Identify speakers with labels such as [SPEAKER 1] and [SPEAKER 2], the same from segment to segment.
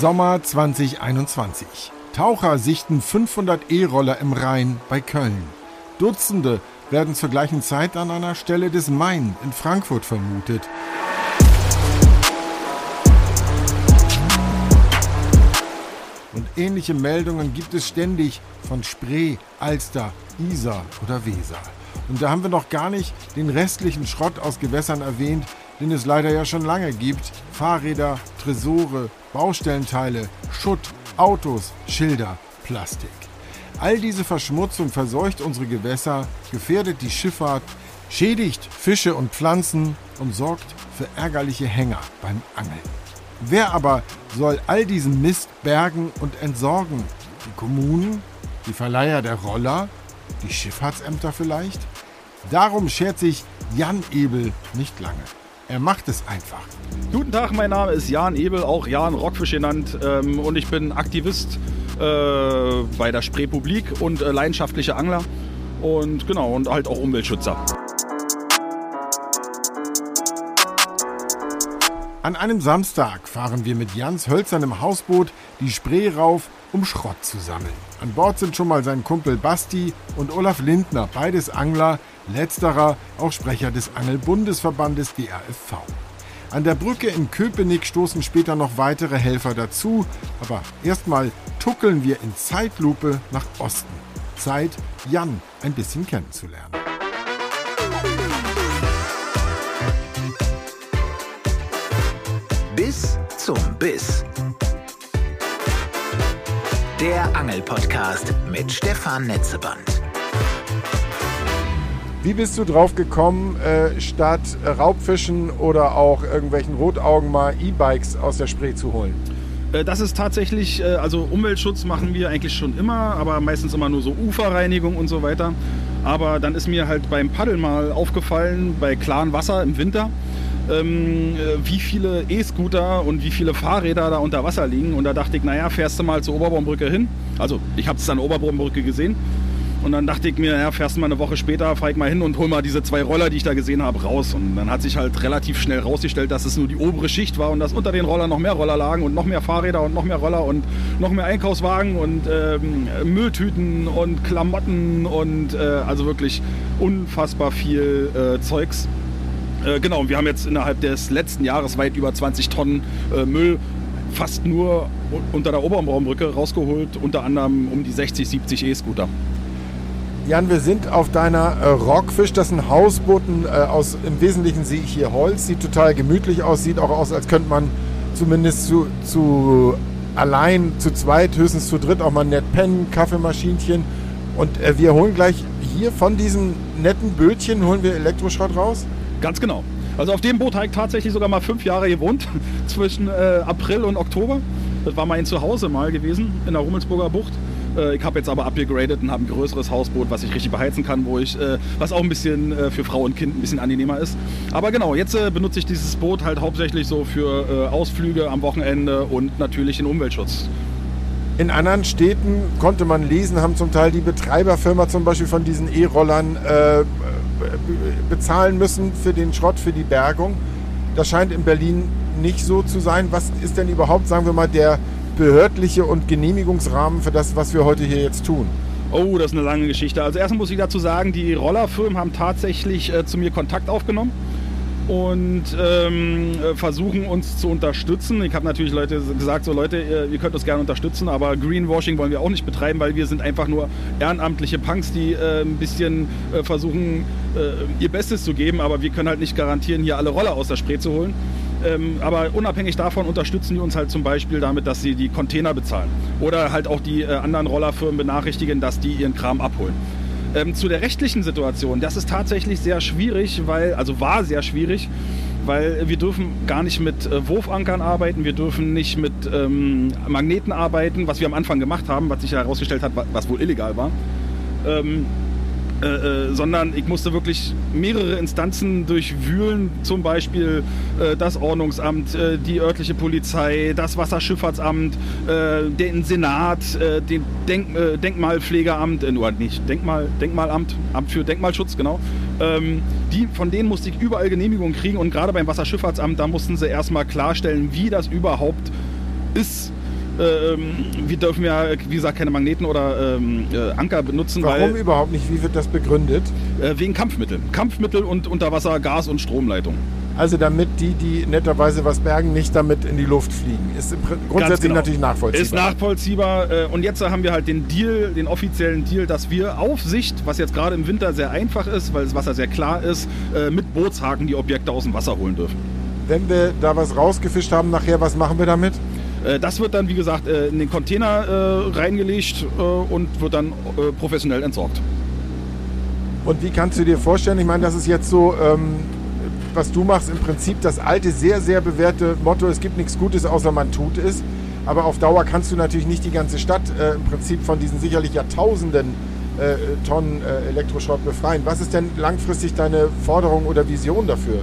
[SPEAKER 1] Sommer 2021. Taucher sichten 500 E-Roller im Rhein bei Köln. Dutzende werden zur gleichen Zeit an einer Stelle des Main in Frankfurt vermutet. Und ähnliche Meldungen gibt es ständig von Spree, Alster, Isar oder Weser. Und da haben wir noch gar nicht den restlichen Schrott aus Gewässern erwähnt, den es leider ja schon lange gibt. Fahrräder, Tresore, Baustellenteile, Schutt, Autos, Schilder, Plastik. All diese Verschmutzung verseucht unsere Gewässer, gefährdet die Schifffahrt, schädigt Fische und Pflanzen und sorgt für ärgerliche Hänger beim Angeln. Wer aber soll all diesen Mist bergen und entsorgen? Die Kommunen? Die Verleiher der Roller? Die Schifffahrtsämter vielleicht? Darum schert sich Jan Ebel nicht lange. Er macht es einfach.
[SPEAKER 2] Guten Tag, mein Name ist Jan Ebel, auch Jan Rockfisch genannt, ähm, und ich bin Aktivist äh, bei der Spreepublik und äh, leidenschaftlicher Angler und genau und halt auch Umweltschützer.
[SPEAKER 1] An einem Samstag fahren wir mit Jans hölzernem Hausboot die Spree rauf, um Schrott zu sammeln. An Bord sind schon mal sein Kumpel Basti und Olaf Lindner, beides Angler, letzterer auch Sprecher des Angelbundesverbandes DRFV. An der Brücke in Köpenick stoßen später noch weitere Helfer dazu, aber erstmal tuckeln wir in Zeitlupe nach Osten. Zeit, Jan ein bisschen kennenzulernen.
[SPEAKER 3] Bis zum Biss. Der Angelpodcast mit Stefan Netzeband.
[SPEAKER 1] Wie bist du drauf gekommen, äh, statt Raubfischen oder auch irgendwelchen Rotaugen mal E-Bikes aus der Spree zu holen?
[SPEAKER 2] Äh, das ist tatsächlich, äh, also Umweltschutz machen wir eigentlich schon immer, aber meistens immer nur so Uferreinigung und so weiter. Aber dann ist mir halt beim Paddeln mal aufgefallen, bei klarem Wasser im Winter, ähm, äh, wie viele E-Scooter und wie viele Fahrräder da unter Wasser liegen. Und da dachte ich, naja, fährst du mal zur Oberbaumbrücke hin. Also ich habe es an der Oberbaumbrücke gesehen. Und dann dachte ich mir, ja, fährst du mal eine Woche später, fahr ich mal hin und hol mal diese zwei Roller, die ich da gesehen habe, raus. Und dann hat sich halt relativ schnell rausgestellt, dass es nur die obere Schicht war und dass unter den Rollern noch mehr Roller lagen und noch mehr Fahrräder und noch mehr Roller und noch mehr Einkaufswagen und ähm, Mülltüten und Klamotten und äh, also wirklich unfassbar viel äh, Zeugs. Äh, genau, wir haben jetzt innerhalb des letzten Jahres weit über 20 Tonnen äh, Müll fast nur unter der Oberbaumbrücke rausgeholt, unter anderem um die 60, 70 E-Scooter.
[SPEAKER 1] Jan, wir sind auf deiner äh, Rockfisch. Das sind Hausbooten äh, aus, im Wesentlichen sehe ich hier Holz. Sieht total gemütlich aus. Sieht auch aus, als könnte man zumindest zu, zu allein, zu zweit, höchstens zu dritt auch mal nett pennen, Kaffeemaschinchen. Und äh, wir holen gleich hier von diesem netten Bötchen, holen wir Elektroschrott raus?
[SPEAKER 2] Ganz genau. Also auf dem Boot habe ich tatsächlich sogar mal fünf Jahre gewohnt, zwischen äh, April und Oktober. Das war mein Zuhause mal gewesen, in der Rummelsburger Bucht. Äh, ich habe jetzt aber abgegradet und habe ein größeres Hausboot, was ich richtig beheizen kann, wo ich, äh, was auch ein bisschen äh, für Frau und Kind ein bisschen angenehmer ist. Aber genau, jetzt benutze ich dieses Boot halt hauptsächlich so für Ausflüge am Wochenende und natürlich den Umweltschutz.
[SPEAKER 1] In anderen Städten konnte man lesen, haben zum Teil die Betreiberfirma zum Beispiel von diesen E-Rollern äh, bezahlen müssen für den Schrott, für die Bergung. Das scheint in Berlin nicht so zu sein. Was ist denn überhaupt, sagen wir mal, der behördliche und Genehmigungsrahmen für das, was wir heute hier jetzt tun?
[SPEAKER 2] Oh, das ist eine lange Geschichte. Also erstmal muss ich dazu sagen, die Rollerfirmen haben tatsächlich äh, zu mir Kontakt aufgenommen und ähm, äh, versuchen uns zu unterstützen. Ich habe natürlich Leute gesagt, so Leute, ihr, ihr, könnt uns gerne unterstützen, aber Greenwashing wollen wir auch nicht betreiben, weil wir sind einfach nur ehrenamtliche Punks, die äh, ein bisschen äh, versuchen, äh, ihr Bestes zu geben, aber wir können halt nicht garantieren, hier alle Roller aus der Spree zu holen. Ähm, aber unabhängig davon unterstützen die uns halt zum Beispiel damit, dass sie die Container bezahlen. Oder halt auch die äh, anderen Rollerfirmen benachrichtigen, dass die ihren Kram abholen. Ähm, zu der rechtlichen Situation, das ist tatsächlich sehr schwierig, weil, also war sehr schwierig, weil wir dürfen gar nicht mit äh, Wurfankern arbeiten, wir dürfen nicht mit ähm, Magneten arbeiten, was wir am Anfang gemacht haben, was sich herausgestellt hat, was wohl illegal war. Ähm, äh, äh, sondern ich musste wirklich mehrere Instanzen durchwühlen, zum Beispiel äh, das Ordnungsamt, äh, die örtliche Polizei, das Wasserschifffahrtsamt, äh, den Senat, den Denk Denkmalpflegeamt, nur nicht, Denkmal, Denkmalamt, Amt für Denkmalschutz, genau. Ähm, die, von denen musste ich überall Genehmigungen kriegen und gerade beim Wasserschifffahrtsamt, da mussten sie erstmal klarstellen, wie das überhaupt ist äh, wir dürfen ja, wie gesagt, keine Magneten oder ähm, äh, Anker benutzen.
[SPEAKER 1] Warum
[SPEAKER 2] weil,
[SPEAKER 1] überhaupt nicht? Wie wird das begründet?
[SPEAKER 2] Äh, wegen Kampfmitteln. Kampfmittel und Unterwasser, Gas- und Stromleitung.
[SPEAKER 1] Also damit die, die netterweise was bergen, nicht damit in die Luft fliegen. Ist grundsätzlich
[SPEAKER 2] genau.
[SPEAKER 1] natürlich nachvollziehbar.
[SPEAKER 2] Ist nachvollziehbar. Äh, und jetzt haben wir halt den Deal, den offiziellen Deal, dass wir auf Sicht, was jetzt gerade im Winter sehr einfach ist, weil das Wasser sehr klar ist, äh, mit Bootshaken die Objekte aus dem Wasser holen dürfen.
[SPEAKER 1] Wenn wir da was rausgefischt haben nachher, was machen wir damit?
[SPEAKER 2] Äh, das wird dann, wie gesagt, in den Container reingelegt und wird dann professionell entsorgt.
[SPEAKER 1] Und wie kannst du dir vorstellen, ich meine, das ist jetzt so, ähm, was du machst, im Prinzip das alte, sehr, sehr bewährte Motto, es gibt nichts Gutes, außer man tut es. Aber auf Dauer kannst du natürlich nicht die ganze Stadt äh, im Prinzip von diesen sicherlich Jahrtausenden äh, Tonnen äh, Elektroschrott befreien. Was ist denn langfristig deine Forderung oder Vision dafür?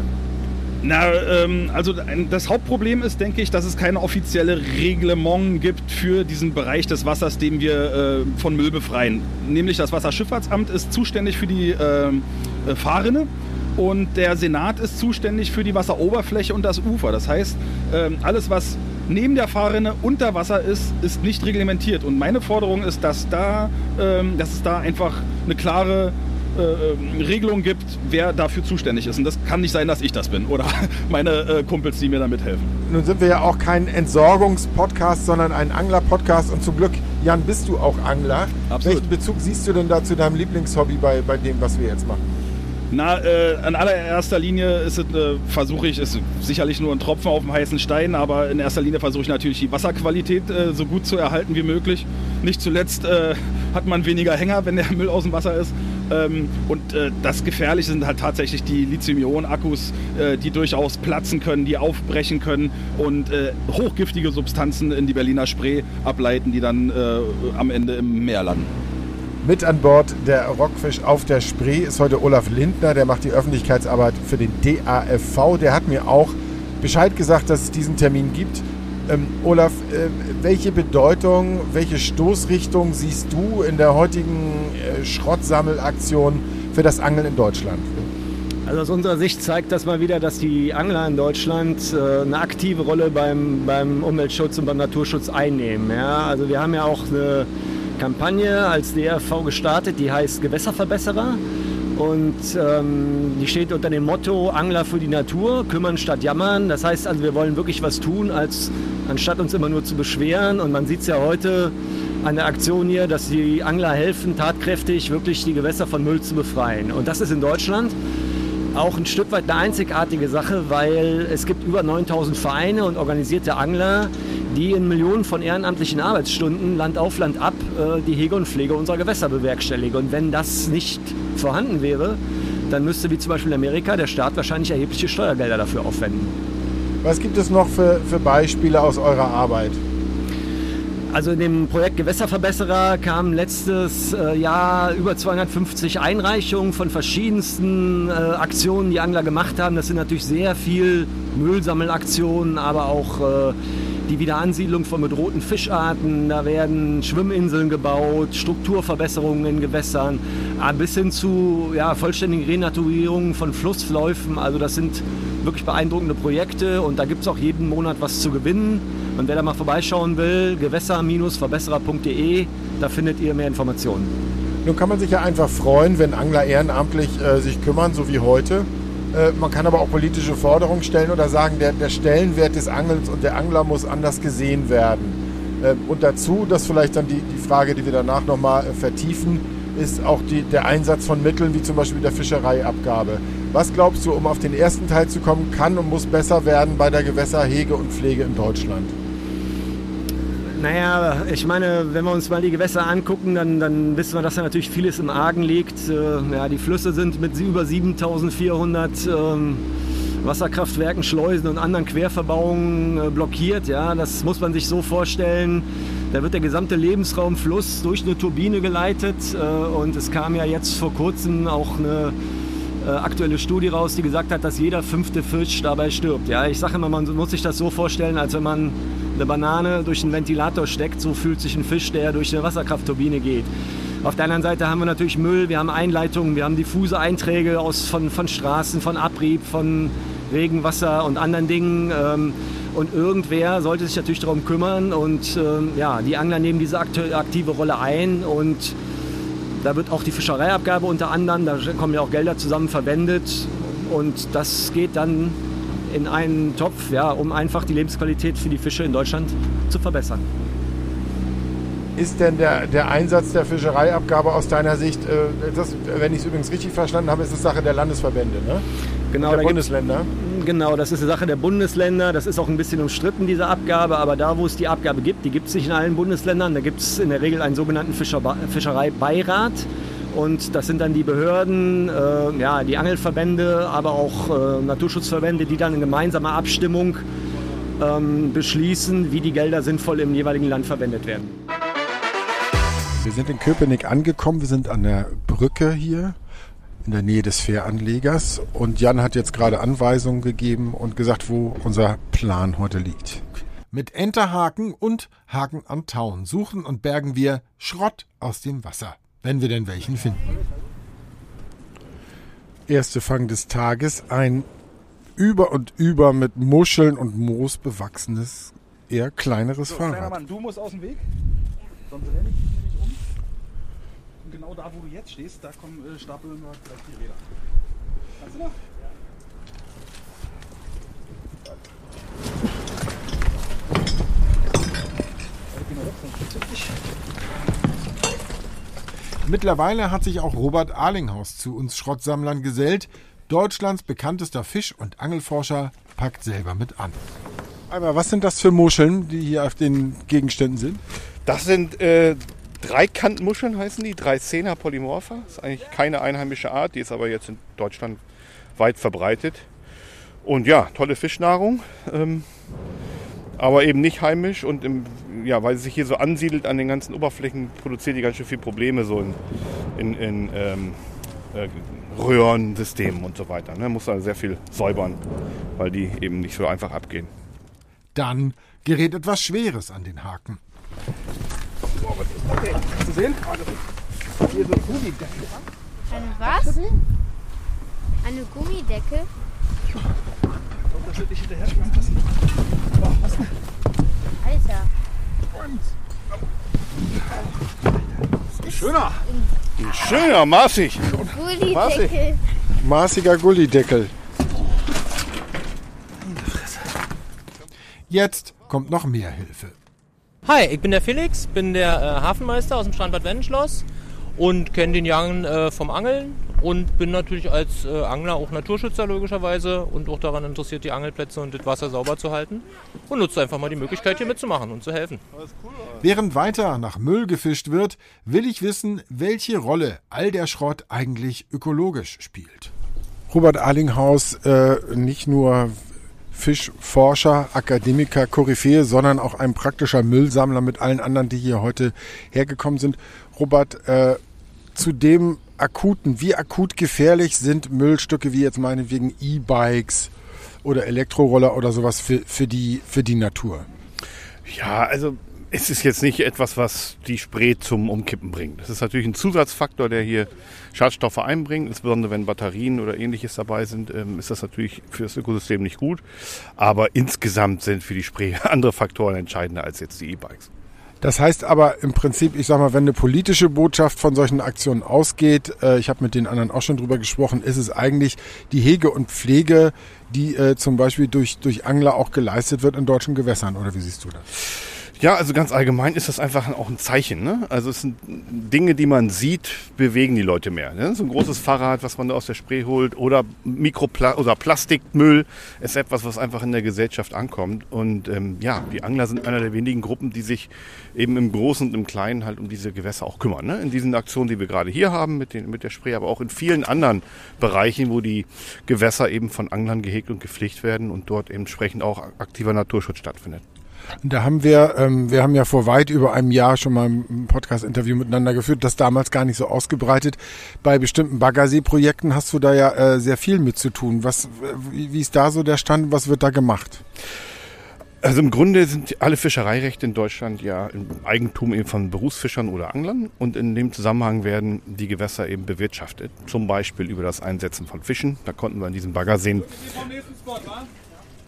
[SPEAKER 2] Na, ähm, also das Hauptproblem ist, denke ich, dass es keine offizielle Reglement gibt für diesen Bereich des Wassers, den wir äh, von Müll befreien. Nämlich das Wasserschifffahrtsamt ist zuständig für die ähm, äh, Fahrrinne und der Senat ist zuständig für die Wasseroberfläche und das Ufer. Das heißt, ähm, alles, was neben der Fahrrinne unter Wasser ist, ist nicht reglementiert. Und meine Forderung ist, dass, da, ähm, dass es da einfach eine klare äh, ähm, Regelung gibt, wer dafür zuständig ist. Und das kann nicht sein, dass ich das bin oder meine äh, Kumpels, die mir da mithelfen.
[SPEAKER 1] Nun sind wir ja auch kein Entsorgungspodcast, sondern ein Angler-Podcast. Und zum Glück, Jan, bist du auch Angler.
[SPEAKER 2] Absolut.
[SPEAKER 1] Welchen Bezug siehst du denn da zu deinem Lieblingshobby bei, bei dem, was wir jetzt machen?
[SPEAKER 2] Na, äh, an allererster Linie ist es, äh, versuche ich, ist sicherlich nur ein Tropfen auf dem heißen Stein, aber in erster Linie versuche ich natürlich die Wasserqualität äh, so gut zu erhalten wie möglich. Nicht zuletzt äh, hat man weniger Hänger, wenn der Müll aus dem Wasser ist. Ähm, und äh, das Gefährliche sind halt tatsächlich die Lithium-Ionen-Akkus, äh, die durchaus platzen können, die aufbrechen können und hochgiftige Substanzen in die Berliner Spree ableiten, die dann am Ende im Meer landen.
[SPEAKER 1] Mit an Bord der Rockfisch auf der Spree ist heute Olaf Lindner, der macht die Öffentlichkeitsarbeit für den DAFV. Der hat mir auch Bescheid gesagt, dass es diesen Termin gibt. Ähm, Olaf, äh, welche Bedeutung, welche Stoßrichtung siehst du in der heutigen äh, Schrottsammelaktion für das Angeln in Deutschland?
[SPEAKER 4] Also aus unserer Sicht zeigt das mal wieder, dass die Angler in Deutschland äh, eine aktive Rolle beim, beim Umweltschutz und beim Naturschutz einnehmen. Ja? Also wir haben ja auch eine Kampagne als DRV gestartet, die heißt Gewässerverbesserer. Und ähm, die steht unter dem Motto Angler für die Natur, kümmern statt jammern. Das heißt also, wir wollen wirklich was tun, als, anstatt uns immer nur zu beschweren. Und man sieht es ja heute an der Aktion hier, dass die Angler helfen, tatkräftig wirklich die Gewässer von Müll zu befreien. Und das ist in Deutschland auch ein Stück weit eine einzigartige Sache, weil es gibt über 9000 Vereine und organisierte Angler, die in Millionen von ehrenamtlichen Arbeitsstunden Land auf Land ab äh, die Hege und Pflege unserer Gewässer bewerkstelligen. Und wenn das nicht vorhanden wäre, dann müsste wie zum Beispiel in Amerika der Staat wahrscheinlich erhebliche Steuergelder dafür aufwenden.
[SPEAKER 1] Was gibt es noch für, für Beispiele aus eurer Arbeit?
[SPEAKER 4] Also in dem Projekt Gewässerverbesserer kamen letztes äh, Jahr über 250 Einreichungen von verschiedensten äh, Aktionen, die Angler gemacht haben. Das sind natürlich sehr viel Müllsammelaktionen, aber auch äh, die Wiederansiedlung von bedrohten Fischarten. Da werden Schwimminseln gebaut, Strukturverbesserungen in Gewässern, äh, bis hin zu ja, vollständigen Renaturierungen von Flussläufen. Also das sind wirklich beeindruckende Projekte und da gibt es auch jeden Monat was zu gewinnen. Und wer da mal vorbeischauen will, gewässer-verbesserer.de, da findet ihr mehr Informationen.
[SPEAKER 1] Nun kann man sich ja einfach freuen, wenn Angler ehrenamtlich äh, sich kümmern, so wie heute. Äh, man kann aber auch politische Forderungen stellen oder sagen, der, der Stellenwert des Angelns und der Angler muss anders gesehen werden. Äh, und dazu, das vielleicht dann die, die Frage, die wir danach nochmal äh, vertiefen, ist auch die, der Einsatz von Mitteln wie zum Beispiel der Fischereiabgabe. Was glaubst du, um auf den ersten Teil zu kommen, kann und muss besser werden bei der Gewässerhege und Pflege in Deutschland?
[SPEAKER 4] Naja, ich meine, wenn wir uns mal die Gewässer angucken, dann, dann wissen wir, dass da natürlich vieles im Argen liegt. Äh, ja, die Flüsse sind mit über 7400 ähm, Wasserkraftwerken, Schleusen und anderen Querverbauungen äh, blockiert. Ja, das muss man sich so vorstellen. Da wird der gesamte Lebensraumfluss durch eine Turbine geleitet. Äh, und es kam ja jetzt vor kurzem auch eine aktuelle Studie raus, die gesagt hat, dass jeder fünfte Fisch dabei stirbt. Ja, ich sage immer, man muss sich das so vorstellen, als wenn man eine Banane durch einen Ventilator steckt, so fühlt sich ein Fisch, der durch eine Wasserkraftturbine geht. Auf der anderen Seite haben wir natürlich Müll, wir haben Einleitungen, wir haben diffuse Einträge aus, von, von Straßen, von Abrieb, von Regenwasser und anderen Dingen. Ähm, und irgendwer sollte sich natürlich darum kümmern und ähm, ja, die Angler nehmen diese aktive Rolle ein und da wird auch die Fischereiabgabe unter anderem, da kommen ja auch Gelder zusammen verwendet und das geht dann in einen Topf, ja, um einfach die Lebensqualität für die Fische in Deutschland zu verbessern.
[SPEAKER 1] Ist denn der, der Einsatz der Fischereiabgabe aus deiner Sicht, äh, das, wenn ich es übrigens richtig verstanden habe, ist es Sache der Landesverbände, ne?
[SPEAKER 4] Genau,
[SPEAKER 1] der Bundesländer?
[SPEAKER 4] Genau, das ist eine Sache der Bundesländer. Das ist auch ein bisschen umstritten, diese Abgabe. Aber da, wo es die Abgabe gibt, die gibt es nicht in allen Bundesländern. Da gibt es in der Regel einen sogenannten Fischer Fischereibeirat. Und das sind dann die Behörden, äh, ja, die Angelverbände, aber auch äh, Naturschutzverbände, die dann in gemeinsamer Abstimmung ähm, beschließen, wie die Gelder sinnvoll im jeweiligen Land verwendet werden.
[SPEAKER 1] Wir sind in Köpenick angekommen. Wir sind an der Brücke hier in der Nähe des Fähranlegers. Und Jan hat jetzt gerade Anweisungen gegeben und gesagt, wo unser Plan heute liegt. Mit Enterhaken und Haken am Tauen suchen und bergen wir Schrott aus dem Wasser, wenn wir denn welchen finden. Erste Fang des Tages, ein über und über mit Muscheln und Moos bewachsenes, eher kleineres so, Fahrrad.
[SPEAKER 2] Mann, du musst aus dem Weg, sonst renne ich genau da, wo du jetzt stehst, da kommen, äh, stapeln wir gleich die Räder. Kannst du noch?
[SPEAKER 1] Mittlerweile hat sich auch Robert Arlinghaus zu uns Schrottsammlern gesellt. Deutschlands bekanntester Fisch- und Angelforscher packt selber mit an. Aber was sind das für Muscheln, die hier auf den Gegenständen sind?
[SPEAKER 5] Das sind äh, Dreikantmuscheln heißen die, Dreicena polymorpha. Das ist eigentlich keine einheimische Art, die ist aber jetzt in Deutschland weit verbreitet. Und ja, tolle Fischnahrung, ähm, aber eben nicht heimisch und im, ja, weil sie sich hier so ansiedelt an den ganzen Oberflächen, produziert die ganz schön viele Probleme so in, in, in ähm, äh, Röhrensystemen und so weiter. Ne? Muss also sehr viel säubern, weil die eben nicht so einfach abgehen.
[SPEAKER 1] Dann gerät etwas Schweres an den Haken.
[SPEAKER 2] Okay, hast du sehen? Hier so ein Gummideckel.
[SPEAKER 6] Eine was? Eine Gummidecke?
[SPEAKER 2] Das wird nicht hinterher passen. Oh, was denn?
[SPEAKER 6] Alter.
[SPEAKER 2] Ein schöner.
[SPEAKER 5] Ein schöner, maßig.
[SPEAKER 6] Gullideckel.
[SPEAKER 1] Maßiger Gullideckel. Jetzt kommt noch mehr Hilfe.
[SPEAKER 7] Hi, ich bin der Felix, bin der äh, Hafenmeister aus dem Strandbad Wendenschloss und kenne den Jan äh, vom Angeln und bin natürlich als äh, Angler auch Naturschützer logischerweise und auch daran interessiert, die Angelplätze und das Wasser sauber zu halten und nutze einfach mal die Möglichkeit, hier mitzumachen und zu helfen.
[SPEAKER 1] Während weiter nach Müll gefischt wird, will ich wissen, welche Rolle all der Schrott eigentlich ökologisch spielt. Robert Arlinghaus, äh, nicht nur Fischforscher, Akademiker, Koryphäe, sondern auch ein praktischer Müllsammler mit allen anderen, die hier heute hergekommen sind. Robert, äh, zu dem akuten, wie akut gefährlich sind Müllstücke wie jetzt meinetwegen E-Bikes oder Elektroroller oder sowas für, für, die, für die Natur?
[SPEAKER 5] Ja, also es ist jetzt nicht etwas, was die Spree zum Umkippen bringt. Das ist natürlich ein Zusatzfaktor, der hier Schadstoffe einbringt. Insbesondere wenn Batterien oder ähnliches dabei sind, ähm, ist das natürlich für das Ökosystem nicht gut. Aber insgesamt sind für die Spree andere Faktoren entscheidender als jetzt die E-Bikes.
[SPEAKER 1] Das heißt aber im Prinzip, ich sag mal, wenn eine politische Botschaft von solchen Aktionen ausgeht, äh, ich habe mit den anderen auch schon drüber gesprochen, ist es eigentlich die Hege und Pflege, die äh, zum Beispiel durch, durch Angler auch geleistet wird in deutschen Gewässern. Oder wie siehst du das?
[SPEAKER 5] Ja, also ganz allgemein ist das einfach auch ein Zeichen. Ne? Also es sind Dinge, die man sieht, bewegen die Leute mehr. Ne? So ein großes Fahrrad, was man da aus der Spree holt oder Mikropla oder Plastikmüll ist etwas, was einfach in der Gesellschaft ankommt. Und ähm, ja, die Angler sind einer der wenigen Gruppen, die sich eben im Großen und im Kleinen halt um diese Gewässer auch kümmern. Ne? In diesen Aktionen, die wir gerade hier haben mit, den, mit der Spree, aber auch in vielen anderen Bereichen, wo die Gewässer eben von Anglern gehegt und gepflegt werden und dort entsprechend auch aktiver Naturschutz stattfindet.
[SPEAKER 1] Da haben wir, ähm, wir haben ja vor weit über einem Jahr schon mal ein Podcast-Interview miteinander geführt, das damals gar nicht so ausgebreitet. Bei bestimmten Baggersee-Projekten hast du da ja äh, sehr viel mit zu tun. Was, wie, wie ist da so der Stand? Was wird da gemacht?
[SPEAKER 5] Also im Grunde sind alle Fischereirechte in Deutschland ja im Eigentum eben von Berufsfischern oder Anglern und in dem Zusammenhang werden die Gewässer eben bewirtschaftet. Zum Beispiel über das Einsetzen von Fischen. Da konnten wir in diesen Baggerseen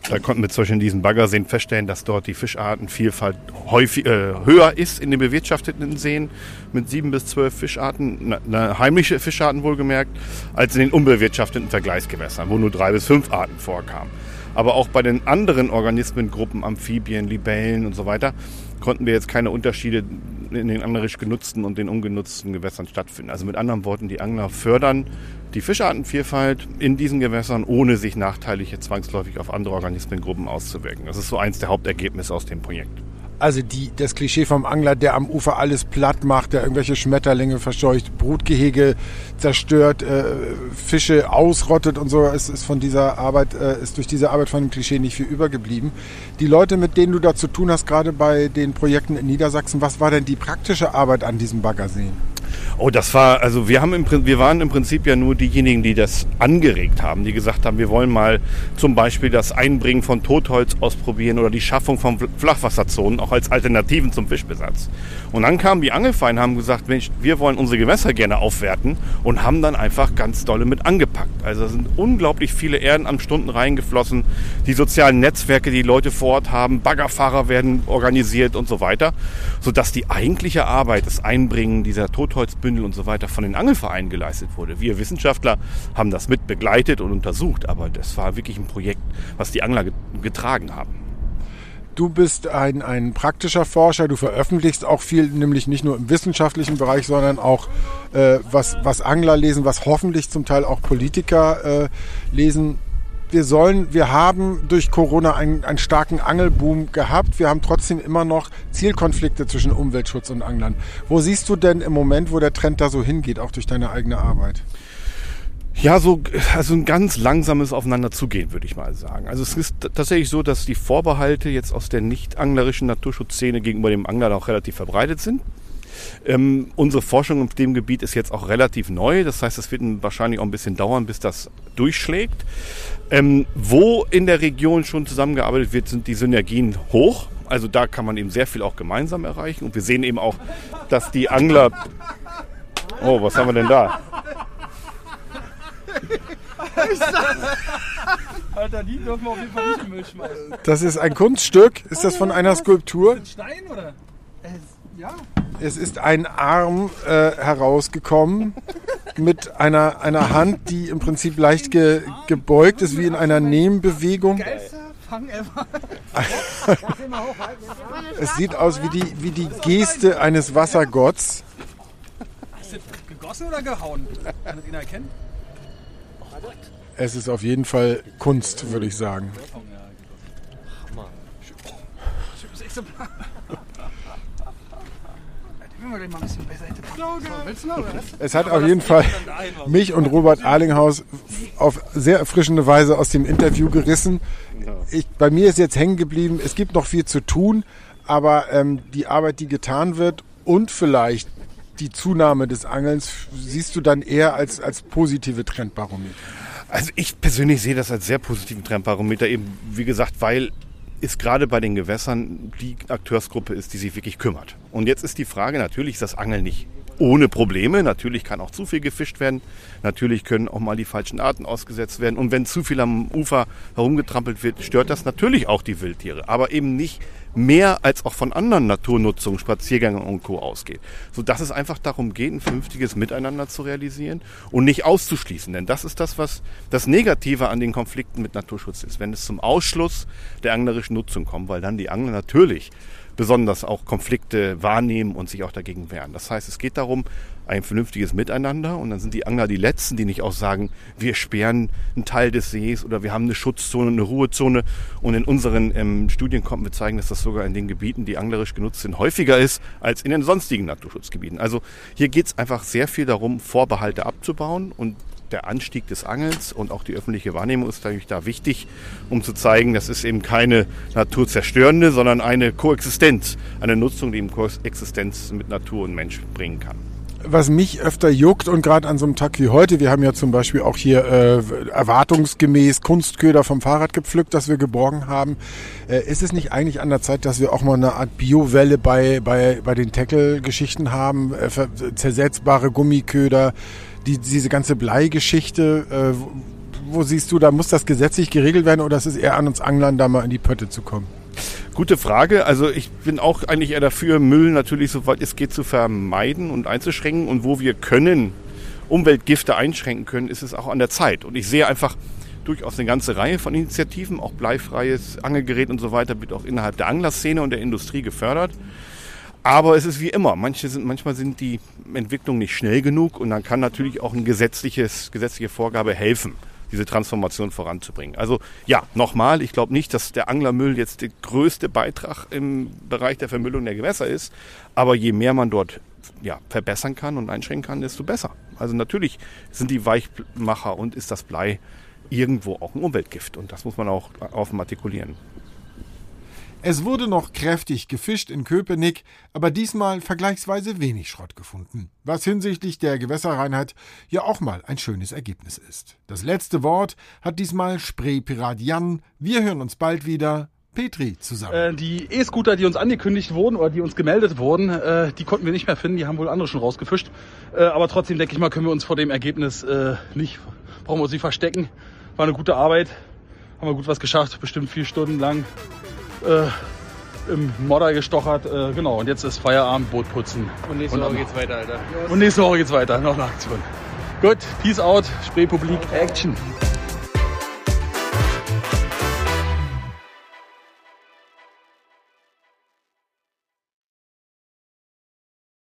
[SPEAKER 5] da konnten wir zum Beispiel in diesen Baggerseen feststellen, dass dort die Fischartenvielfalt häufig, äh, höher ist in den bewirtschafteten Seen mit sieben bis zwölf Fischarten, eine heimliche Fischarten wohlgemerkt, als in den unbewirtschafteten Vergleichsgewässern, wo nur drei bis fünf Arten vorkamen. Aber auch bei den anderen Organismengruppen, Amphibien, Libellen und so weiter, konnten wir jetzt keine Unterschiede in den anglerisch genutzten und den ungenutzten Gewässern stattfinden. Also mit anderen Worten, die Angler fördern die Fischartenvielfalt in diesen Gewässern, ohne sich nachteilig zwangsläufig auf andere Organismengruppen auszuwirken. Das ist so eins der Hauptergebnisse aus dem Projekt.
[SPEAKER 1] Also die, das Klischee vom Angler, der am Ufer alles platt macht, der irgendwelche Schmetterlinge verscheucht, Brutgehege zerstört, äh, Fische ausrottet und so, ist, ist von dieser Arbeit, äh, ist durch diese Arbeit von dem Klischee nicht viel übergeblieben. Die Leute, mit denen du da zu tun hast, gerade bei den Projekten in Niedersachsen, was war denn die praktische Arbeit an diesem Baggerseen?
[SPEAKER 5] Oh, das war, also wir haben im, wir waren im Prinzip ja nur diejenigen, die das angeregt haben, die gesagt haben, wir wollen mal zum Beispiel das Einbringen von Totholz ausprobieren oder die Schaffung von Flachwasserzonen auch als Alternativen zum Fischbesatz. Und dann kamen die Angelvereine und haben gesagt, Mensch, wir wollen unsere Gewässer gerne aufwerten und haben dann einfach ganz dolle mit angepackt. Also sind unglaublich viele Ehrenamtstunden reingeflossen, die sozialen Netzwerke, die Leute vor Ort haben, Baggerfahrer werden organisiert und so weiter, sodass die eigentliche Arbeit, das Einbringen dieser Totholzbündel und so weiter von den Angelvereinen geleistet wurde. Wir Wissenschaftler haben das mit begleitet und untersucht, aber das war wirklich ein Projekt, was die Angler getragen haben.
[SPEAKER 1] Du bist ein, ein praktischer Forscher, du veröffentlichst auch viel, nämlich nicht nur im wissenschaftlichen Bereich, sondern auch äh, was, was Angler lesen, was hoffentlich zum Teil auch Politiker äh, lesen. Wir sollen, wir haben durch Corona einen, einen starken Angelboom gehabt. Wir haben trotzdem immer noch Zielkonflikte zwischen Umweltschutz und Anglern. Wo siehst du denn im Moment, wo der Trend da so hingeht, auch durch deine eigene Arbeit?
[SPEAKER 5] Ja, so also ein ganz langsames Aufeinander zugehen, würde ich mal sagen. Also es ist tatsächlich so, dass die Vorbehalte jetzt aus der nicht anglerischen Naturschutzszene gegenüber dem Angler auch relativ verbreitet sind. Ähm, unsere Forschung auf dem Gebiet ist jetzt auch relativ neu. Das heißt, es wird wahrscheinlich auch ein bisschen dauern, bis das durchschlägt. Ähm, wo in der Region schon zusammengearbeitet wird, sind die Synergien hoch. Also da kann man eben sehr viel auch gemeinsam erreichen. Und wir sehen eben auch, dass die Angler... Oh, was haben wir denn da?
[SPEAKER 2] Alter, die dürfen wir auf jeden Fall nicht im Müll schmeißen.
[SPEAKER 1] Das ist ein Kunststück. Ist das von einer Skulptur?
[SPEAKER 2] Ein Stein oder? Ja.
[SPEAKER 1] Es ist ein Arm äh, herausgekommen mit einer, einer Hand, die im Prinzip leicht ge, gebeugt ist, wie in einer
[SPEAKER 2] ever.
[SPEAKER 1] Es sieht aus wie die, wie die Geste eines Wassergotts.
[SPEAKER 2] Ist das gegossen oder gehauen? Kann das ihn erkennen?
[SPEAKER 1] Es ist auf jeden Fall Kunst, würde ich sagen.
[SPEAKER 2] Schönes Exemplar. Wir gleich mal ein bisschen beiseite packen. So, willst du noch, oder was?
[SPEAKER 1] Es hat auf jeden Fall mich und Robert Arlinghaus auf sehr erfrischende Weise aus dem Interview gerissen. Ich, bei mir ist jetzt hängen geblieben, es gibt noch viel zu tun, aber ähm, die Arbeit, die getan wird und vielleicht die Zunahme des Angelns, siehst du dann eher als, als positive Trendbarometer.
[SPEAKER 5] Also ich persönlich sehe das als sehr positiven Trendbarometer, eben wie gesagt, weil es gerade bei den Gewässern die Akteursgruppe ist, die sich wirklich kümmert. Und jetzt ist die Frage, natürlich ist das Angeln nicht ohne Probleme. Natürlich kann auch zu viel gefischt werden. Natürlich können auch mal die falschen Arten ausgesetzt werden. Und wenn zu viel am Ufer herumgetrampelt wird, stört das natürlich auch die Wildtiere. Aber eben nicht mehr als auch von anderen Naturnutzungen, Spaziergängen und Co. ausgeht. Sodass es einfach darum geht, ein vernünftiges Miteinander zu realisieren und nicht auszuschließen. Denn das ist das, was das Negative an den Konflikten mit Naturschutz ist. Wenn es zum Ausschluss der anglerischen Nutzung kommt, weil dann die Angler natürlich besonders auch Konflikte wahrnehmen und sich auch dagegen wehren. Das heißt, es geht darum, ein vernünftiges Miteinander und dann sind die Angler die Letzten, die nicht auch sagen, wir sperren einen Teil des Sees oder wir haben eine Schutzzone, eine Ruhezone und in unseren ähm, Studien konnten wir zeigen, dass das sogar in den Gebieten, die anglerisch genutzt sind, häufiger ist als in den sonstigen Naturschutzgebieten. Also hier geht es einfach sehr viel darum, Vorbehalte abzubauen und der Anstieg des Angelns und auch die öffentliche Wahrnehmung ist natürlich da wichtig, um zu zeigen, das ist eben keine naturzerstörende, sondern eine Koexistenz, eine Nutzung, die eben Koexistenz mit Natur und Mensch bringen kann.
[SPEAKER 1] Was mich öfter juckt und gerade an so einem Tag wie heute, wir haben ja zum Beispiel auch hier äh, erwartungsgemäß Kunstköder vom Fahrrad gepflückt, das wir geborgen haben. Äh, ist es nicht eigentlich an der Zeit, dass wir auch mal eine Art Biowelle bei, bei, bei den Tackle-Geschichten haben? Äh, zersetzbare Gummiköder, die, diese ganze Bleigeschichte. Äh, wo- wo siehst du, da muss das gesetzlich geregelt werden oder ist es eher an uns Anglern, da mal in die Pötte zu kommen?
[SPEAKER 5] Gute Frage. Also ich bin auch eigentlich eher dafür, Müll natürlich soweit es geht zu vermeiden und einzuschränken. Und wo wir können, Umweltgifte einschränken können, ist es auch an der Zeit. Und ich sehe einfach durchaus eine ganze Reihe von Initiativen, auch bleifreies Angelgerät und so weiter, wird auch innerhalb der Anglerszene und der Industrie gefördert. Aber es ist wie immer, manche sind, manchmal sind die Entwicklungen nicht schnell genug und dann kann natürlich auch eine gesetzliches, gesetzliche Vorgabe helfen, diese Transformation voranzubringen. Also ja, nochmal, ich glaube nicht, dass der Anglermüll jetzt der größte Beitrag im Bereich der Vermüllung der Gewässer ist, aber je mehr man dort ja, verbessern kann und einschränken kann, desto besser. Also natürlich sind die Weichmacher und ist das Blei irgendwo auch ein Umweltgift und das muss man auch offen artikulieren.
[SPEAKER 1] Es wurde noch kräftig gefischt in Köpenick, aber diesmal vergleichsweise wenig Schrott gefunden, was hinsichtlich der Gewässerreinheit ja auch mal ein schönes Ergebnis ist. Das letzte Wort hat diesmal Spraypirat Jan. Wir hören uns bald wieder. Petri zusammen.
[SPEAKER 2] Äh, die E-Scooter, die uns angekündigt wurden oder die uns gemeldet wurden, äh, die konnten wir nicht mehr finden. Die haben wohl andere schon rausgefischt. Äh, aber trotzdem denke ich mal, können wir uns vor dem Ergebnis äh, nicht, brauchen wir uns nicht verstecken. War eine gute Arbeit. Haben wir gut was geschafft. Bestimmt vier Stunden lang äh, im Modder gestochert. Äh, genau. Und jetzt ist Feierabend, Boot putzen.
[SPEAKER 7] Und nächste Woche geht's weiter, Alter.
[SPEAKER 2] Und nächste Woche geht's weiter. Noch eine Aktion. Gut. Peace out. Spreepublik. Action.